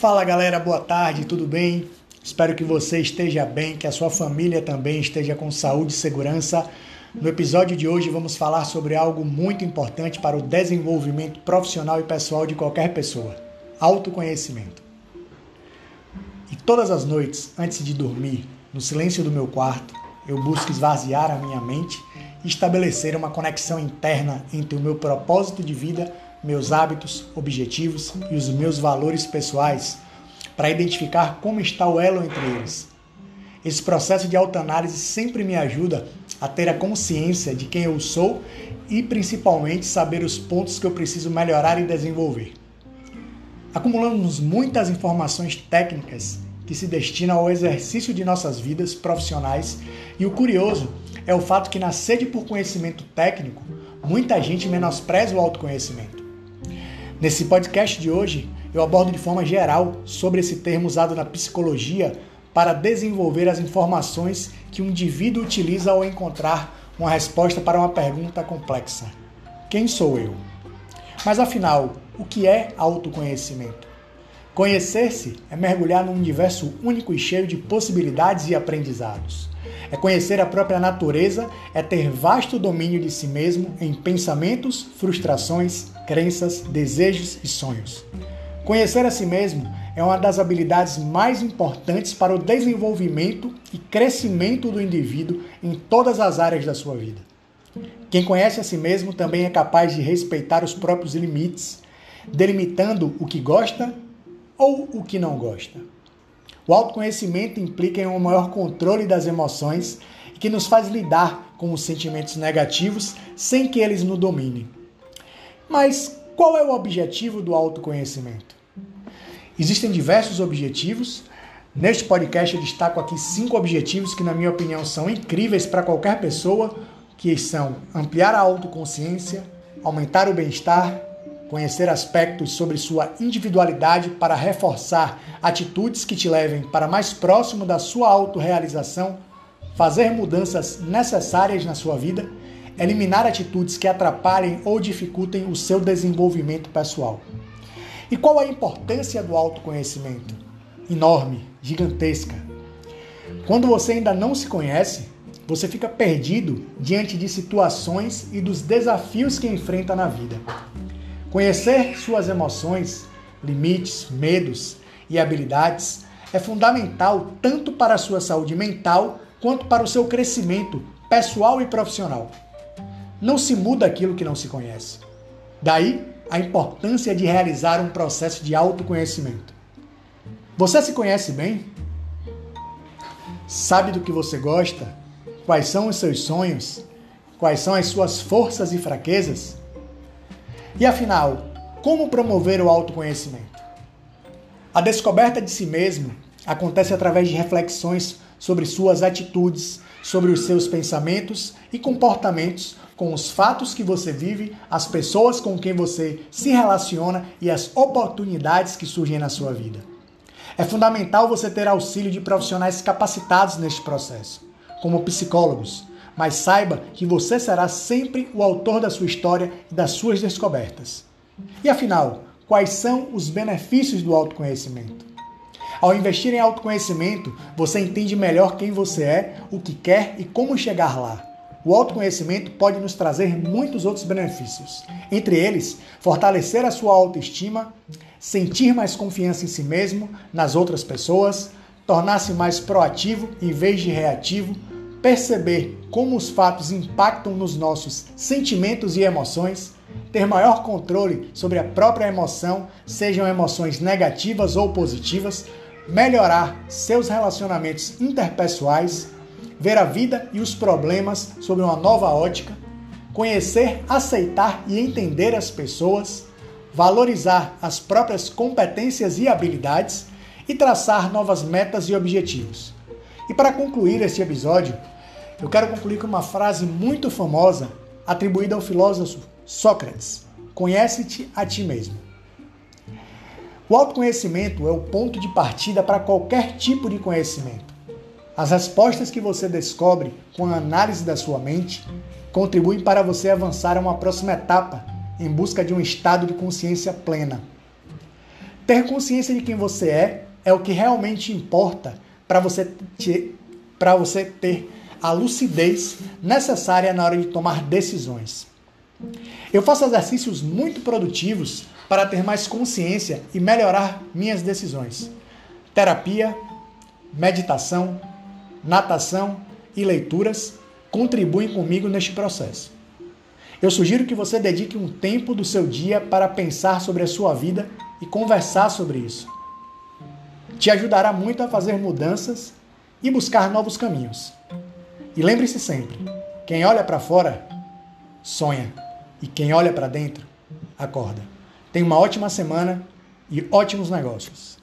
Fala galera, boa tarde, tudo bem? Espero que você esteja bem, que a sua família também esteja com saúde e segurança. No episódio de hoje vamos falar sobre algo muito importante para o desenvolvimento profissional e pessoal de qualquer pessoa: autoconhecimento. E todas as noites, antes de dormir, no silêncio do meu quarto, eu busco esvaziar a minha mente e estabelecer uma conexão interna entre o meu propósito de vida meus hábitos, objetivos e os meus valores pessoais para identificar como está o elo entre eles. Esse processo de autoanálise sempre me ajuda a ter a consciência de quem eu sou e principalmente saber os pontos que eu preciso melhorar e desenvolver. Acumulamos muitas informações técnicas que se destinam ao exercício de nossas vidas profissionais e o curioso é o fato que na sede por conhecimento técnico, muita gente menospreza o autoconhecimento. Nesse podcast de hoje, eu abordo de forma geral sobre esse termo usado na psicologia para desenvolver as informações que um indivíduo utiliza ao encontrar uma resposta para uma pergunta complexa: Quem sou eu? Mas afinal, o que é autoconhecimento? Conhecer-se é mergulhar num universo único e cheio de possibilidades e aprendizados. É conhecer a própria natureza, é ter vasto domínio de si mesmo em pensamentos, frustrações, crenças, desejos e sonhos. Conhecer a si mesmo é uma das habilidades mais importantes para o desenvolvimento e crescimento do indivíduo em todas as áreas da sua vida. Quem conhece a si mesmo também é capaz de respeitar os próprios limites, delimitando o que gosta ou o que não gosta. O autoconhecimento implica em um maior controle das emoções e que nos faz lidar com os sentimentos negativos sem que eles nos dominem. Mas qual é o objetivo do autoconhecimento? Existem diversos objetivos. Neste podcast eu destaco aqui cinco objetivos que, na minha opinião, são incríveis para qualquer pessoa, que são ampliar a autoconsciência, aumentar o bem-estar, conhecer aspectos sobre sua individualidade para reforçar atitudes que te levem para mais próximo da sua autorrealização, fazer mudanças necessárias na sua vida, eliminar atitudes que atrapalhem ou dificultem o seu desenvolvimento pessoal. E qual a importância do autoconhecimento? Enorme, gigantesca. Quando você ainda não se conhece, você fica perdido diante de situações e dos desafios que enfrenta na vida. Conhecer suas emoções, limites, medos e habilidades é fundamental tanto para a sua saúde mental quanto para o seu crescimento pessoal e profissional. Não se muda aquilo que não se conhece. Daí a importância de realizar um processo de autoconhecimento. Você se conhece bem? Sabe do que você gosta? Quais são os seus sonhos? Quais são as suas forças e fraquezas? E afinal, como promover o autoconhecimento? A descoberta de si mesmo acontece através de reflexões sobre suas atitudes, sobre os seus pensamentos e comportamentos com os fatos que você vive, as pessoas com quem você se relaciona e as oportunidades que surgem na sua vida. É fundamental você ter auxílio de profissionais capacitados neste processo, como psicólogos, mas saiba que você será sempre o autor da sua história e das suas descobertas. E afinal, quais são os benefícios do autoconhecimento? Ao investir em autoconhecimento, você entende melhor quem você é, o que quer e como chegar lá. O autoconhecimento pode nos trazer muitos outros benefícios. Entre eles, fortalecer a sua autoestima, sentir mais confiança em si mesmo, nas outras pessoas, tornar-se mais proativo em vez de reativo, perceber como os fatos impactam nos nossos sentimentos e emoções, ter maior controle sobre a própria emoção, sejam emoções negativas ou positivas, melhorar seus relacionamentos interpessoais, ver a vida e os problemas sob uma nova ótica, conhecer, aceitar e entender as pessoas, valorizar as próprias competências e habilidades e traçar novas metas e objetivos. E para concluir este episódio, eu quero concluir com uma frase muito famosa atribuída ao filósofo Sócrates: Conhece-te a ti mesmo. O autoconhecimento é o ponto de partida para qualquer tipo de conhecimento. As respostas que você descobre com a análise da sua mente contribuem para você avançar a uma próxima etapa em busca de um estado de consciência plena. Ter consciência de quem você é é o que realmente importa para você, para você ter a lucidez necessária na hora de tomar decisões. Eu faço exercícios muito produtivos para ter mais consciência e melhorar minhas decisões. Terapia, meditação, natação e leituras contribuem comigo neste processo. Eu sugiro que você dedique um tempo do seu dia para pensar sobre a sua vida e conversar sobre isso. Te ajudará muito a fazer mudanças e buscar novos caminhos. E lembre-se sempre: quem olha para fora sonha, e quem olha para dentro acorda. Tenha uma ótima semana e ótimos negócios.